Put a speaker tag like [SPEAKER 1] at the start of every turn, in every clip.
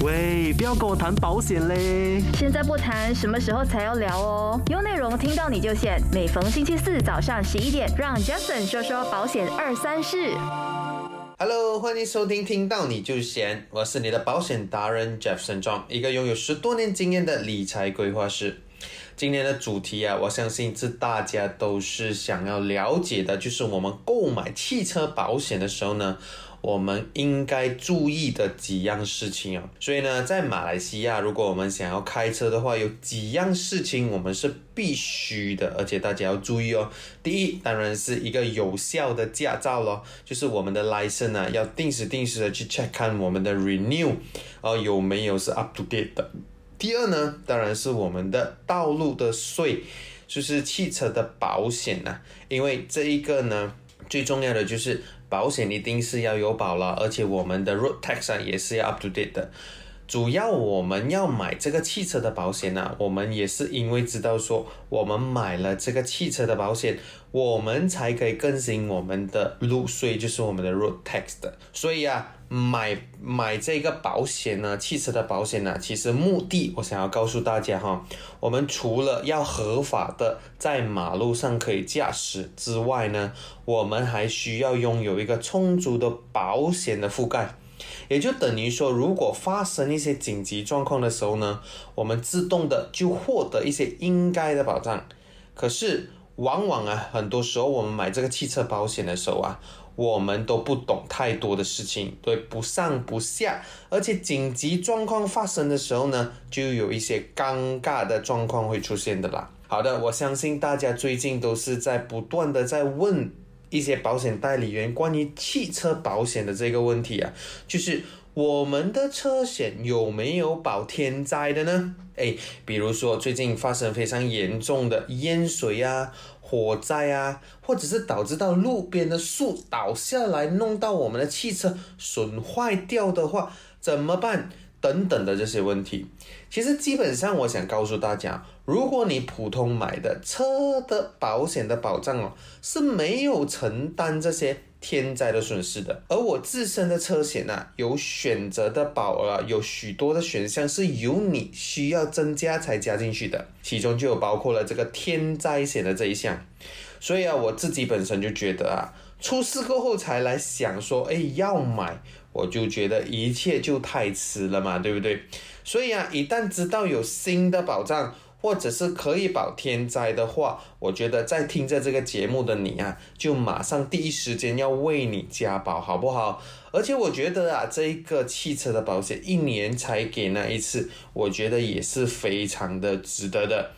[SPEAKER 1] 喂，不要跟我谈保险嘞！
[SPEAKER 2] 现在不谈，什么时候才要聊哦？有内容听到你就选。每逢星期四早上十一点，让 Jason 说说保险二三事。
[SPEAKER 3] Hello，欢迎收听《听到你就闲》，我是你的保险达人 Jefferson John，一个拥有十多年经验的理财规划师。今天的主题啊，我相信是大家都是想要了解的，就是我们购买汽车保险的时候呢，我们应该注意的几样事情啊。所以呢，在马来西亚，如果我们想要开车的话，有几样事情我们是必须的，而且大家要注意哦。第一，当然是一个有效的驾照咯，就是我们的 license 啊，要定时定时的去 check 看我们的 renew，哦有没有是 up to date 的。第二呢，当然是我们的道路的税，就是汽车的保险呐、因为这一个呢，最重要的就是保险一定是要有保了，而且我们的 road tax 啊也是要 up to date 的。主要我们要买这个汽车的保险呢、我们也是因为知道说我们买了这个汽车的保险，我们才可以更新我们的路税，就是我们的 road tax 的。所以啊，买买这个保险呢，汽车的保险呢，其实目的我想要告诉大家哈，我们除了要合法的在马路上可以驾驶之外呢，我们还需要拥有一个充足的保险的覆盖。也就等于说，如果发生一些紧急状况的时候呢，我们自动的就获得一些应该的保障。可是，往往啊，很多时候我们买这个汽车保险的时候啊，我们都不懂太多的事情，对，不上不下，而且紧急状况发生的时候呢，就有一些尴尬的状况会出现的啦。好的，我相信大家最近都是在不断的在问一些保险代理员关于汽车保险的这个问题啊，就是我们的车险有没有保天灾的呢？哎，比如说最近发生非常严重的淹水啊、火灾啊，或者是导致到路边的树倒下来，弄到我们的汽车损坏掉的话，怎么办？等等的这些问题，其实基本上我想告诉大家，如果你普通买的车的保险的保障哦，是没有承担这些天灾的损失的，而我自身的车险呢、有选择的保额，有许多的选项是由你需要增加才加进去的，其中就有包括了这个天灾险的这一项。所以啊，我自己本身就觉得啊，出事过后才来想说，哎，要买，我就觉得一切就太迟了嘛，对不对？所以啊，一旦知道有新的保障，或者是可以保天灾的话，我觉得在听着这个节目的你啊，就马上第一时间要为你加保，好不好？而且我觉得啊，这一个汽车的保险一年才给那一次，我觉得也是非常的值得的。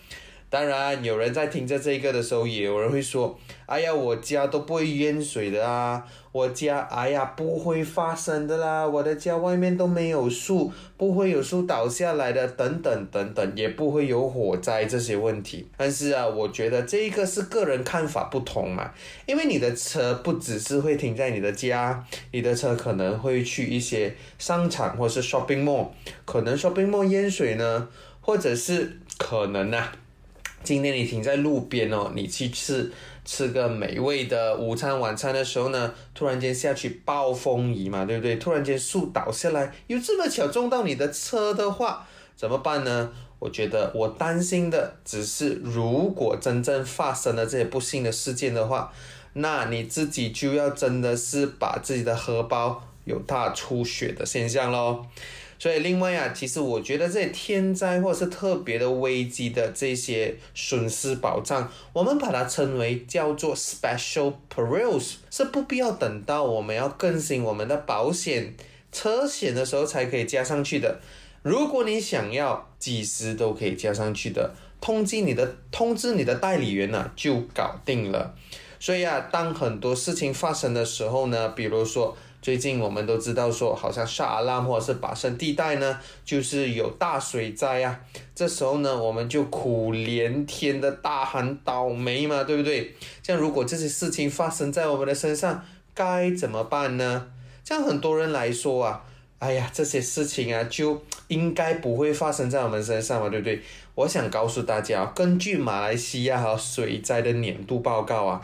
[SPEAKER 3] 当然，有人在听着这个的时候，也有人会说：“哎呀，我家都不会淹水的啊，我家哎呀不会发生的啦，我的家外面都没有树，不会有树倒下来的，等等等等，也不会有火灾这些问题。”但是啊，我觉得这一个是个人看法不同嘛，因为你的车不只是会停在你的家，你的车可能会去一些商场或是 shopping mall，可能 shopping mall 淹水呢，或者是可能啊。今天你停在路边哦，你去吃吃个美味的午餐、晚餐的时候呢，突然间下去暴风雨嘛，对不对？突然间树倒下来，有这么巧撞到你的车的话，怎么办呢？我觉得我担心的只是，如果真正发生了这些不幸的事件的话，那你自己就要真的是把自己的荷包有大出血的现象喽。所以另外啊，其实我觉得这些天灾或是特别的危机的这些损失保障，我们把它称为叫做 special perils，是不必要等到我们要更新我们的保险车险的时候才可以加上去的。如果你想要几时都可以加上去的，通知你的通知你的代理员呢、就搞定了。所以啊，当很多事情发生的时候呢，比如说最近我们都知道说，好像沙阿拉或者是巴生地带呢，就是有大水灾啊。这时候呢，我们就苦连天的大喊倒霉嘛，对不对？像如果这些事情发生在我们的身上，该怎么办呢？像很多人来说啊，哎呀，这些事情啊，就应该不会发生在我们身上嘛，对不对？我想告诉大家，根据马来西亚和水灾的年度报告啊，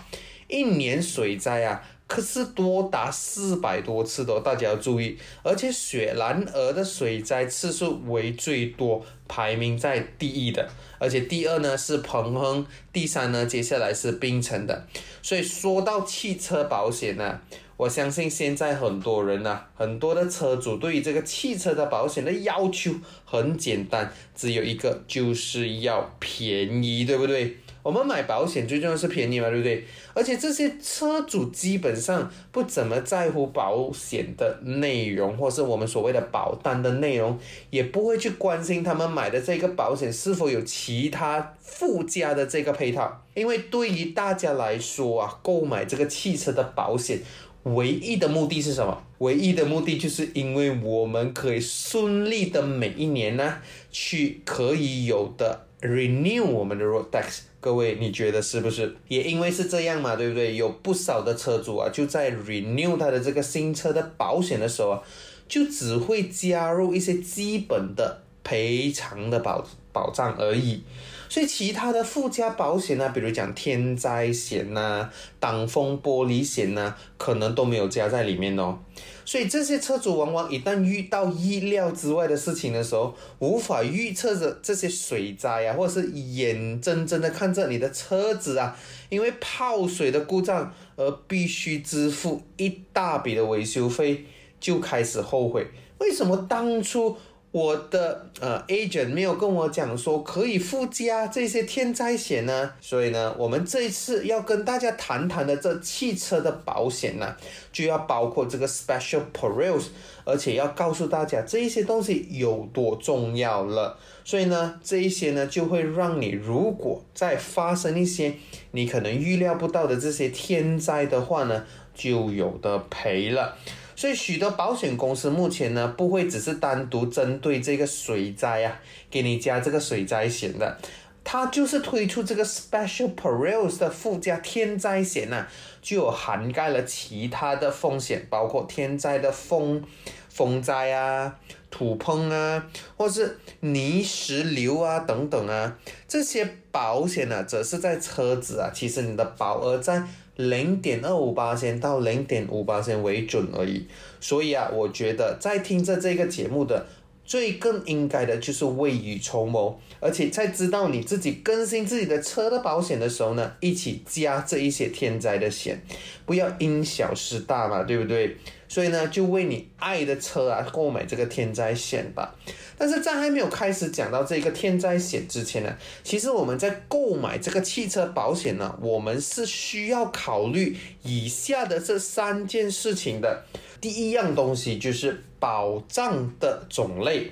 [SPEAKER 3] 一年水灾啊，可是多达四百多次的，大家要注意。而且雪兰莪的水灾次数为最多，排名在第一的。而且第二呢是彭亨，第三呢接下来是槟城的。所以说到汽车保险呢，我相信现在很多人呢，很多的车主对于这个汽车的保险的要求很简单，只有一个就是要便宜，对不对？我们买保险最重要是便宜嘛，对不对？而且这些车主基本上不怎么在乎保险的内容，或是我们所谓的保单的内容，也不会去关心他们买的这个保险是否有其他附加的这个配套。因为对于大家来说啊，购买这个汽车的保险，唯一的目的是什么？唯一的目的就是因为我们可以顺利的每一年呢，去可以有的。Renew 我们的 road tax，各位你觉得是不是？也因为是这样嘛，对不对？有不少的车主啊，就在 renew 他的这个新车的保险的时候啊，就只会加入一些基本的赔偿的保保障而已。所以其他的附加保险呢，比如讲天灾险呐、挡风玻璃险呐，可能都没有加在里面哦。所以这些车主往往一旦遇到意料之外的事情的时候，无法预测着这些水灾啊，或者是眼睁睁的看着你的车子啊，因为泡水的故障而必须支付一大笔的维修费，就开始后悔，为什么当初？我的呃 agent 没有跟我讲说可以附加这些天灾险呢，所以呢，我们这一次要跟大家谈谈的这汽车的保险呢，就要包括这个 special perils，而且要告诉大家这一些东西有多重要了。所以呢，这一些呢就会让你如果再发生一些你可能预料不到的这些天灾的话呢，就有的赔了。所以许多保险公司目前呢，不会只是单独针对这个水灾啊，给你加这个水灾险的，它就是推出这个 special perils 的附加天灾险呢，就有涵盖了其他的风险，包括天灾的风风灾啊、土崩啊，或是泥石流啊等等啊，这些保险呢，则是在车子啊，其实你的保额在。零点二五八仙到零点五八仙为准而已，所以啊，我觉得在听着这个节目的最更应该的就是未雨绸缪，而且在知道你自己更新自己的车的保险的时候呢，一起加这一些天灾的险，不要因小失大嘛，对不对？所以呢，就为你爱的车啊购买这个天灾险吧。但是在还没有开始讲到这个天灾险之前呢，其实我们在购买这个汽车保险呢，我们是需要考虑以下的这三件事情的。第一样东西就是保障的种类。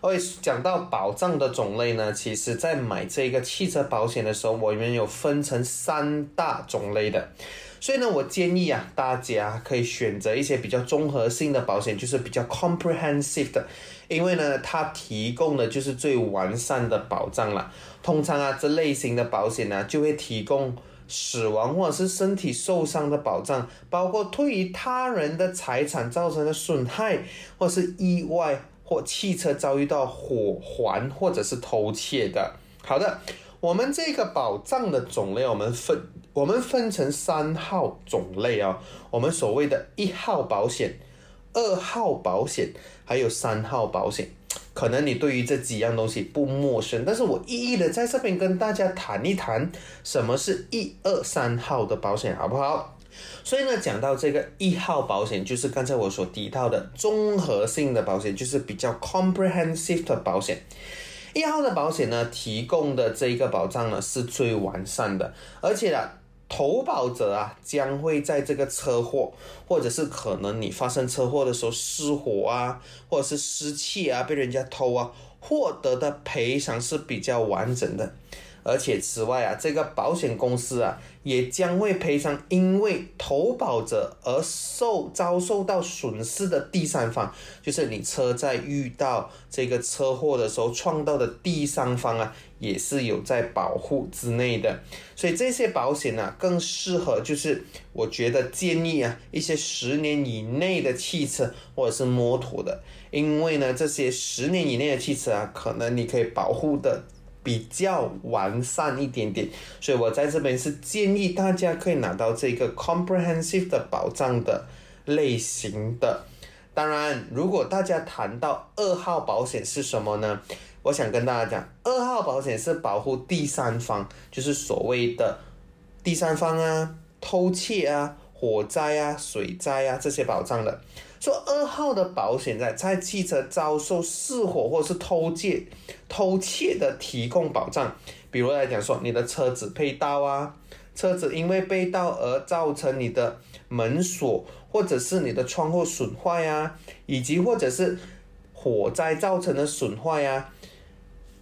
[SPEAKER 3] 会讲到保障的种类呢，其实在买这个汽车保险的时候，我们有分成三大种类的。所以呢，我建议啊，大家可以选择一些比较综合性的保险，就是比较 comprehensive 的，因为呢，它提供的就是最完善的保障了。通常啊，这类型的保险呢，就会提供死亡或者是身体受伤的保障，包括对于他人的财产造成的损害，或是意外或汽车遭遇到火环或者是偷窃的。好的。我们这个保障的种类，我们分我们分成三号种类啊。我们所谓的一号保险、二号保险，还有三号保险。可能你对于这几样东西不陌生，但是我一一的在这边跟大家谈一谈，什么是一二三号的保险，好不好？所以呢，讲到这个一号保险，就是刚才我所提到的综合性的保险，就是比较 comprehensive 的保险。一号的保险呢，提供的这一个保障呢是最完善的，而且呢，投保者啊将会在这个车祸，或者是可能你发生车祸的时候失火啊，或者是失窃啊，被人家偷啊，获得的赔偿是比较完整的。而且此外啊，这个保险公司啊，也将会赔偿因为投保者而受遭受到损失的第三方，就是你车在遇到这个车祸的时候撞到的第三方啊，也是有在保护之内的。所以这些保险呢，更适合就是我觉得建议啊，一些十年以内的汽车或者是摩托的，因为呢，这些十年以内的汽车啊，可能你可以保护的。比较完善一点点，所以我在这边是建议大家可以拿到这个 comprehensive 的保障的类型的。当然，如果大家谈到二号保险是什么呢？我想跟大家讲，二号保险是保护第三方，就是所谓的第三方啊、偷窃啊、火灾啊、水灾啊这些保障的。说二号的保险在在汽车遭受失火或是偷窃、偷窃的提供保障，比如来讲说你的车子被盗啊，车子因为被盗而造成你的门锁或者是你的窗户损坏啊，以及或者是火灾造成的损坏啊，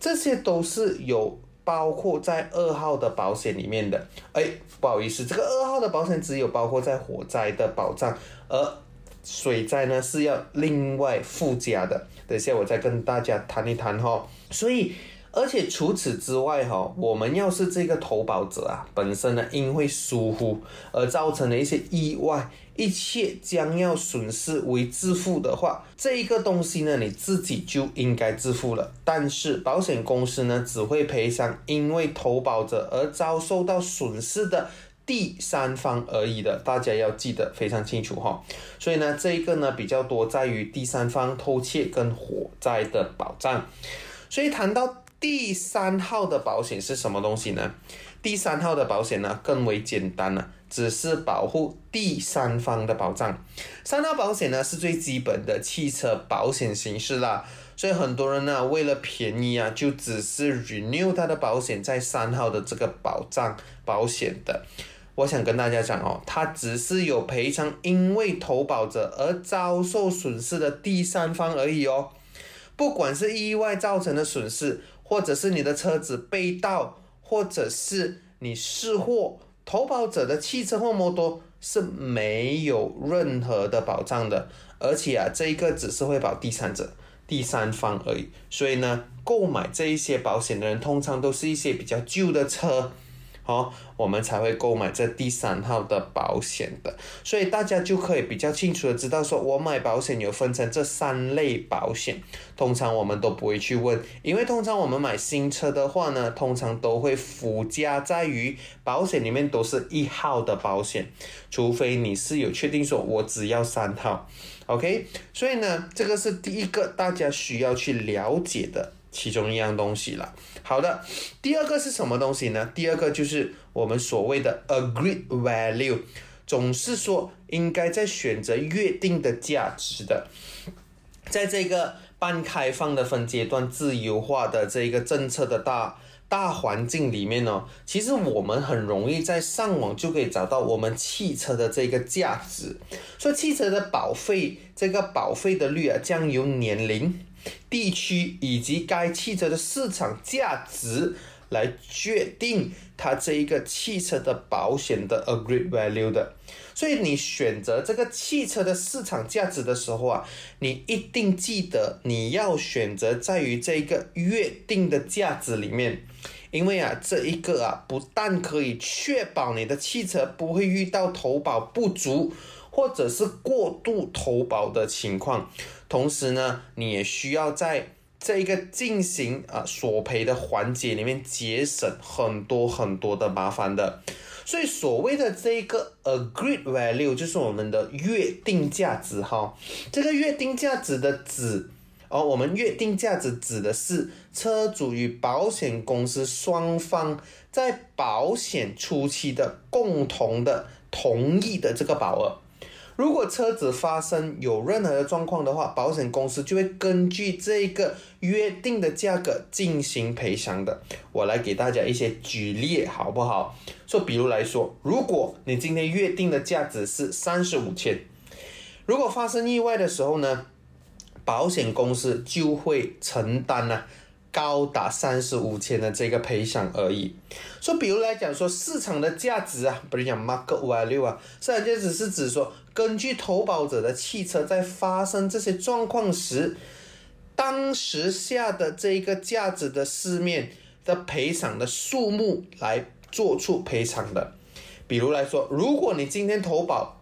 [SPEAKER 3] 这些都是有包括在二号的保险里面的。哎，不好意思，这个二号的保险只有包括在火灾的保障，而水灾呢是要另外附加的，等下我再跟大家谈一谈哈。所以，而且除此之外哈，我们要是这个投保者啊，本身呢因为疏忽而造成了一些意外，一切将要损失为自负的话，这一个东西呢你自己就应该自负了。但是保险公司呢只会赔偿因为投保者而遭受到损失的。第三方而已的，大家要记得非常清楚哈。所以呢，这一个呢比较多在于第三方偷窃跟火灾的保障。所以谈到第三号的保险是什么东西呢？第三号的保险呢更为简单了，只是保护第三方的保障。三号保险呢是最基本的汽车保险形式啦。所以很多人呢为了便宜啊，就只是 renew 他的保险在三号的这个保障保险的。我想跟大家讲哦，它只是有赔偿因为投保者而遭受损失的第三方而已哦。不管是意外造成的损失，或者是你的车子被盗，或者是你失货，投保者的汽车或摩托是没有任何的保障的。而且啊，这一个只是会保第三者、第三方而已。所以呢，购买这一些保险的人，通常都是一些比较旧的车。好，我们才会购买这第三号的保险的，所以大家就可以比较清楚的知道，说我买保险有分成这三类保险，通常我们都不会去问，因为通常我们买新车的话呢，通常都会附加在于保险里面都是一号的保险，除非你是有确定说我只要三号，OK，所以呢，这个是第一个大家需要去了解的。其中一样东西了。好的，第二个是什么东西呢？第二个就是我们所谓的 agreed value，总是说应该在选择约定的价值的。在这个半开放的分阶段自由化的这个政策的大大环境里面呢，其实我们很容易在上网就可以找到我们汽车的这个价值。说汽车的保费，这个保费的率啊，将由年龄。地区以及该汽车的市场价值来决定它这一个汽车的保险的 agreed value 的，所以你选择这个汽车的市场价值的时候啊，你一定记得你要选择在于这一个约定的价值里面，因为啊这一个啊不但可以确保你的汽车不会遇到投保不足。或者是过度投保的情况，同时呢，你也需要在这一个进行啊索赔的环节里面节省很多很多的麻烦的。所以所谓的这个 agreed value 就是我们的约定价值哈。这个约定价值的指，哦，我们约定价值指的是车主与保险公司双方在保险初期的共同的同意的这个保额。如果车子发生有任何的状况的话，保险公司就会根据这个约定的价格进行赔偿的。我来给大家一些举例，好不好？说，比如来说，如果你今天约定的价值是三十五千，如果发生意外的时候呢，保险公司就会承担呢。高达三十五千的这个赔偿而已。说，比如来讲说市场的价值啊，不是讲 market value 啊，市场价值是指说，根据投保者的汽车在发生这些状况时，当时下的这个价值的市面的赔偿的数目来做出赔偿的。比如来说，如果你今天投保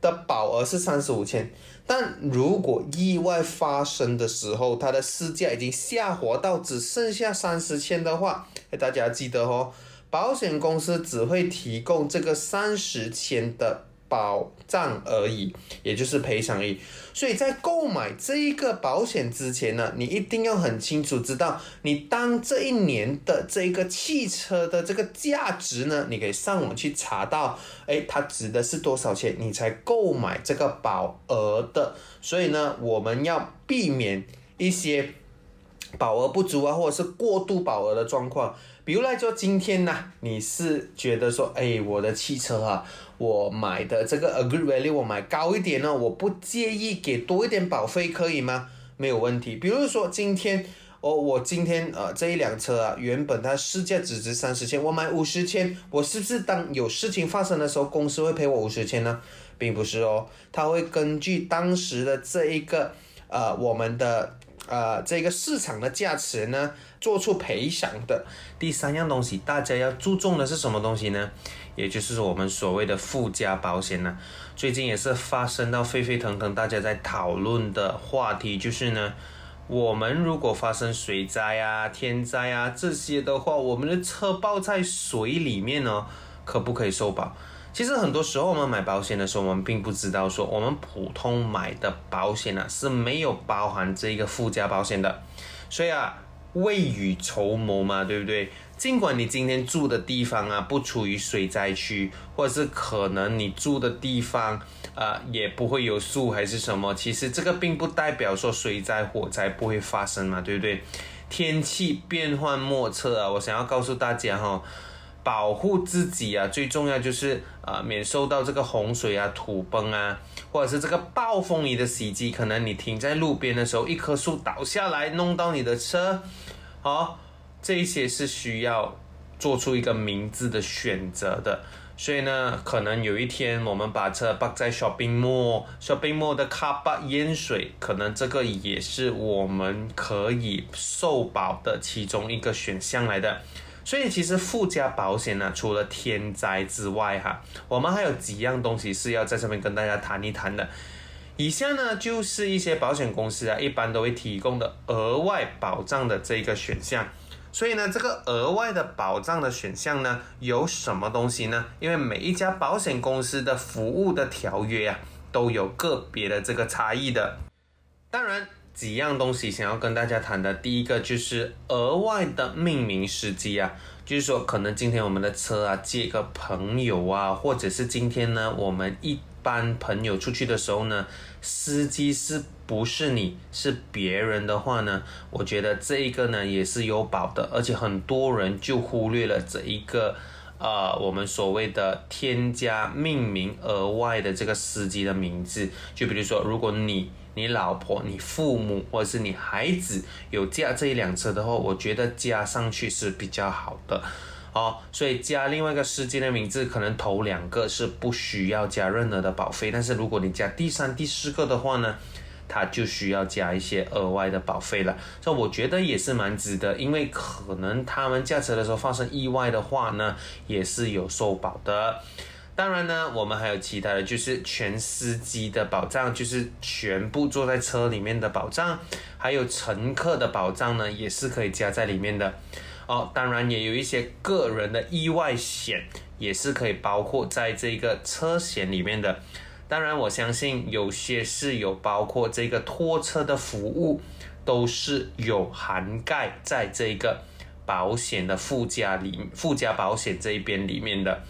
[SPEAKER 3] 的保额是三十五千，但如果意外发生的时候，它的市价已经下滑到只剩下三十千的话，大家记得哦，保险公司只会提供这个三十千的。保障而已，也就是赔偿而已。所以在购买这一个保险之前呢，你一定要很清楚知道，你当这一年的这个汽车的这个价值呢，你可以上网去查到，哎，它值的是多少钱，你才购买这个保额的。所以呢，我们要避免一些保额不足啊，或者是过度保额的状况。比如来说，今天呢，你是觉得说，哎，我的汽车啊，我买的这个 agreed value 我买高一点呢，我不介意给多一点保费，可以吗？没有问题。比如说今天，哦，我今天呃这一辆车啊，原本它市价只值三十千，我买五十千，我是不是当有事情发生的时候，公司会赔我五十千呢？并不是哦，它会根据当时的这一个呃我们的。呃，这个市场的价值呢，做出赔偿的第三样东西，大家要注重的是什么东西呢？也就是我们所谓的附加保险呢。最近也是发生到沸沸腾腾，大家在讨论的话题就是呢，我们如果发生水灾啊、天灾啊这些的话，我们的车泡在水里面呢，可不可以受保？其实很多时候我们买保险的时候，我们并不知道说我们普通买的保险呢是没有包含这一个附加保险的，所以啊，未雨绸缪嘛，对不对？尽管你今天住的地方啊不处于水灾区，或者是可能你住的地方啊也不会有树还是什么，其实这个并不代表说水灾火灾不会发生嘛，对不对？天气变幻莫测啊，我想要告诉大家哈。保护自己啊，最重要就是啊，免受到这个洪水啊、土崩啊，或者是这个暴风雨的袭击。可能你停在路边的时候，一棵树倒下来，弄到你的车，好，这一些是需要做出一个明智的选择的。所以呢，可能有一天我们把车泊在 shopping mall，shopping mall 的卡巴淹水，可能这个也是我们可以受保的其中一个选项来的。所以其实附加保险呢，除了天灾之外，哈，我们还有几样东西是要在上面跟大家谈一谈的。以下呢就是一些保险公司啊，一般都会提供的额外保障的这个选项。所以呢，这个额外的保障的选项呢，有什么东西呢？因为每一家保险公司的服务的条约啊，都有个别的这个差异的。当然。几样东西想要跟大家谈的，第一个就是额外的命名司机啊，就是说可能今天我们的车啊借个朋友啊，或者是今天呢我们一般朋友出去的时候呢，司机是不是你是别人的话呢？我觉得这一个呢也是有保的，而且很多人就忽略了这一个呃我们所谓的添加命名额外的这个司机的名字，就比如说如果你。你老婆、你父母或者是你孩子有驾这一辆车的话，我觉得加上去是比较好的，哦，所以加另外一个司机的名字，可能头两个是不需要加任何的保费，但是如果你加第三、第四个的话呢，它就需要加一些额外的保费了。所以我觉得也是蛮值得，因为可能他们驾车的时候发生意外的话呢，也是有受保的。当然呢，我们还有其他的就是全司机的保障，就是全部坐在车里面的保障，还有乘客的保障呢，也是可以加在里面的。哦，当然也有一些个人的意外险，也是可以包括在这个车险里面的。当然，我相信有些是有包括这个拖车的服务，都是有涵盖在这个保险的附加里附加保险这一边里面的。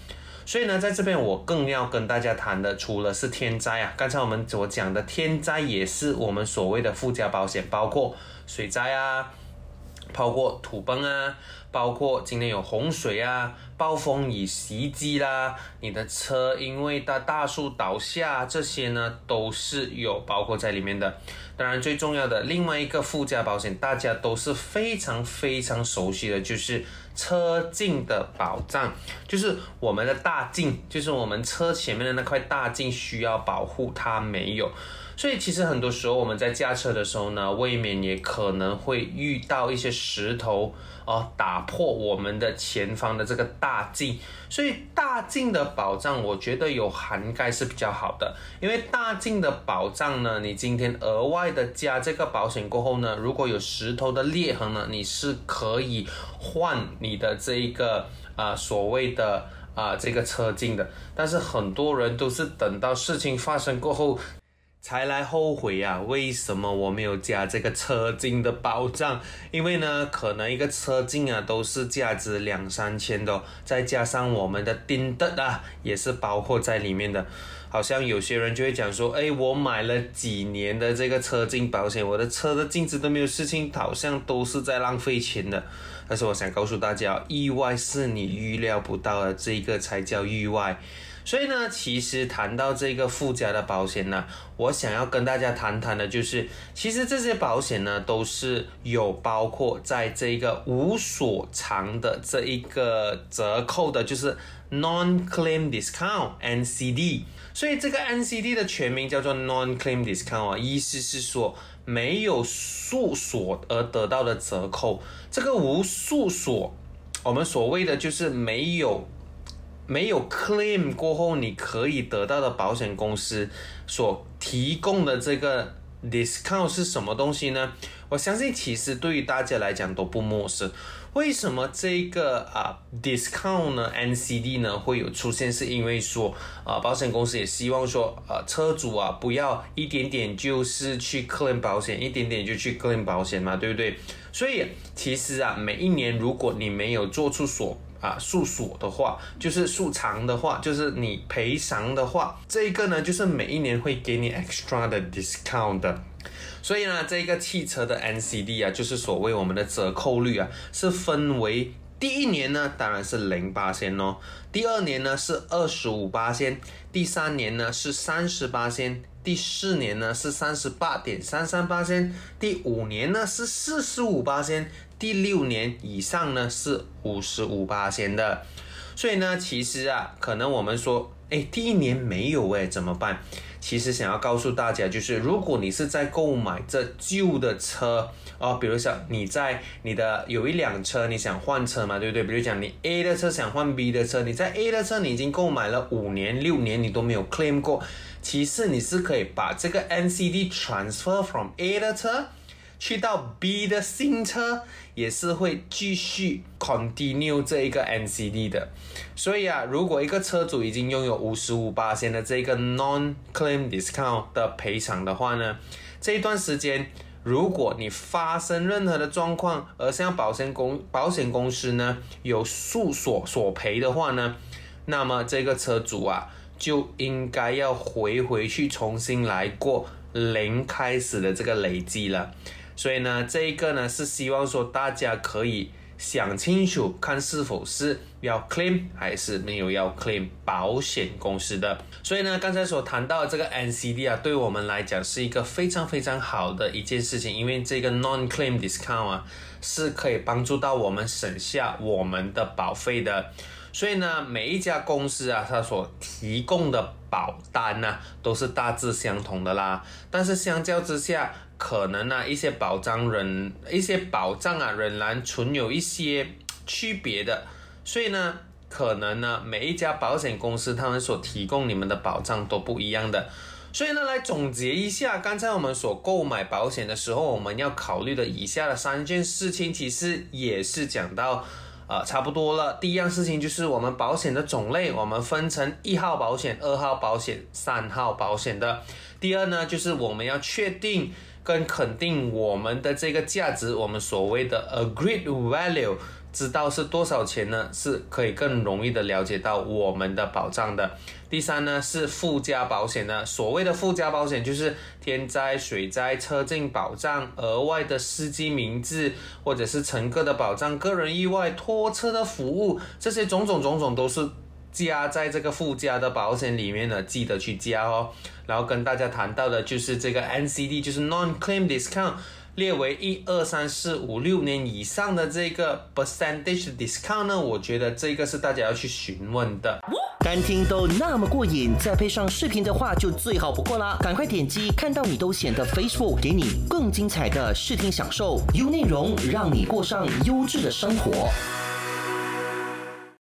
[SPEAKER 3] 所以呢，在这边我更要跟大家谈的，除了是天灾啊，刚才我们所讲的天灾也是我们所谓的附加保险，包括水灾啊，包括土崩啊，包括今天有洪水啊。暴风雨袭击啦，你的车因为大大树倒下，这些呢都是有包括在里面的。当然，最重要的另外一个附加保险，大家都是非常非常熟悉的，就是车镜的保障，就是我们的大镜，就是我们车前面的那块大镜需要保护，它没有。所以其实很多时候我们在驾车的时候呢，未免也可能会遇到一些石头哦，打破我们的前方的这个大镜。所以大镜的保障，我觉得有涵盖是比较好的，因为大镜的保障呢，你今天额外的加这个保险过后呢，如果有石头的裂痕呢，你是可以换你的这一个啊所谓的。啊，这个车镜的，但是很多人都是等到事情发生过后才来后悔呀。为什么我没有加这个车镜的保障？因为呢，可能一个车镜啊都是价值两三千的，再加上我们的钉的啊也是包括在里面的。好像有些人就会讲说，哎，我买了几年的这个车镜保险，我的车的镜子都没有事情，好像都是在浪费钱的。但是我想告诉大家，意外是你预料不到的，这个才叫意外。所以呢，其实谈到这个附加的保险呢，我想要跟大家谈谈的，就是其实这些保险呢，都是有包括在这一个无所偿的这一个折扣的，就是 non-claim discount（NCD）。所以这个 NCD 的全名叫做 Non-Claim Discount 啊，意思是说没有诉索而得到的折扣。这个无诉索，我们所谓的就是没有没有 claim 过后你可以得到的保险公司所提供的这个 discount 是什么东西呢？我相信其实对于大家来讲都不陌生。为什么这个啊 discount 呢？NCD 呢会有出现？是因为说啊，保险公司也希望说，啊，车主啊不要一点点就是去 claim 保险，一点点就去 claim 保险嘛，对不对？所以其实啊，每一年如果你没有做出所啊诉索的话，就是诉偿的话，就是你赔偿的话，这一个呢就是每一年会给你 extra 的 discount。所以呢，这个汽车的 NCD 啊，就是所谓我们的折扣率啊，是分为第一年呢，当然是零八仙哦，第二年呢是二十五八仙，第三年呢是三十八仙，第四年呢是三十八点三三八仙，第五年呢是四十五八仙，第六年以上呢是五十五八千的。所以呢，其实啊，可能我们说，哎，第一年没有哎，怎么办？其实想要告诉大家，就是如果你是在购买这旧的车哦，比如说你在你的有一辆车，你想换车嘛，对不对？比如讲你 A 的车想换 B 的车，你在 A 的车你已经购买了五年、六年，你都没有 claim 过，其实你是可以把这个 NCD transfer from A 的车。去到 B 的新车也是会继续 continue 这一个 NCD 的，所以啊，如果一个车主已经拥有五十五八千的这个 non claim discount 的赔偿的话呢，这一段时间如果你发生任何的状况，而向保险公保险公司呢有诉索索赔的话呢，那么这个车主啊就应该要回回去重新来过零开始的这个累积了。所以呢，这一个呢是希望说大家可以想清楚，看是否是要 claim 还是没有要 claim 保险公司的。所以呢，刚才所谈到的这个 NCD 啊，对我们来讲是一个非常非常好的一件事情，因为这个 non-claim discount 啊是可以帮助到我们省下我们的保费的。所以呢，每一家公司啊，它所提供的保单呢，都是大致相同的啦。但是相较之下，可能呢，一些保障人一些保障啊，仍然存有一些区别的，所以呢，可能呢，每一家保险公司他们所提供你们的保障都不一样的，所以呢，来总结一下，刚才我们所购买保险的时候，我们要考虑的以下的三件事情，其实也是讲到，呃，差不多了。第一样事情就是我们保险的种类，我们分成一号保险、二号保险、三号保险的。第二呢，就是我们要确定。跟肯定我们的这个价值，我们所谓的 agreed value，知道是多少钱呢？是可以更容易的了解到我们的保障的。第三呢是附加保险呢，所谓的附加保险就是天灾、水灾、车震保障、额外的司机名字或者是乘客的保障、个人意外、拖车的服务，这些种种种种都是。加在这个附加的保险里面呢，记得去加哦。然后跟大家谈到的就是这个 NCD，就是 Non-Claim Discount，列为一二三四五六年以上的这个 percentage discount 呢，我觉得这个是大家要去询问的。
[SPEAKER 4] 单听都那么过瘾，再配上视频的话就最好不过啦！赶快点击看到你都显得 Facebook，给你更精彩的视听享受，优内容让你过上优质的生活。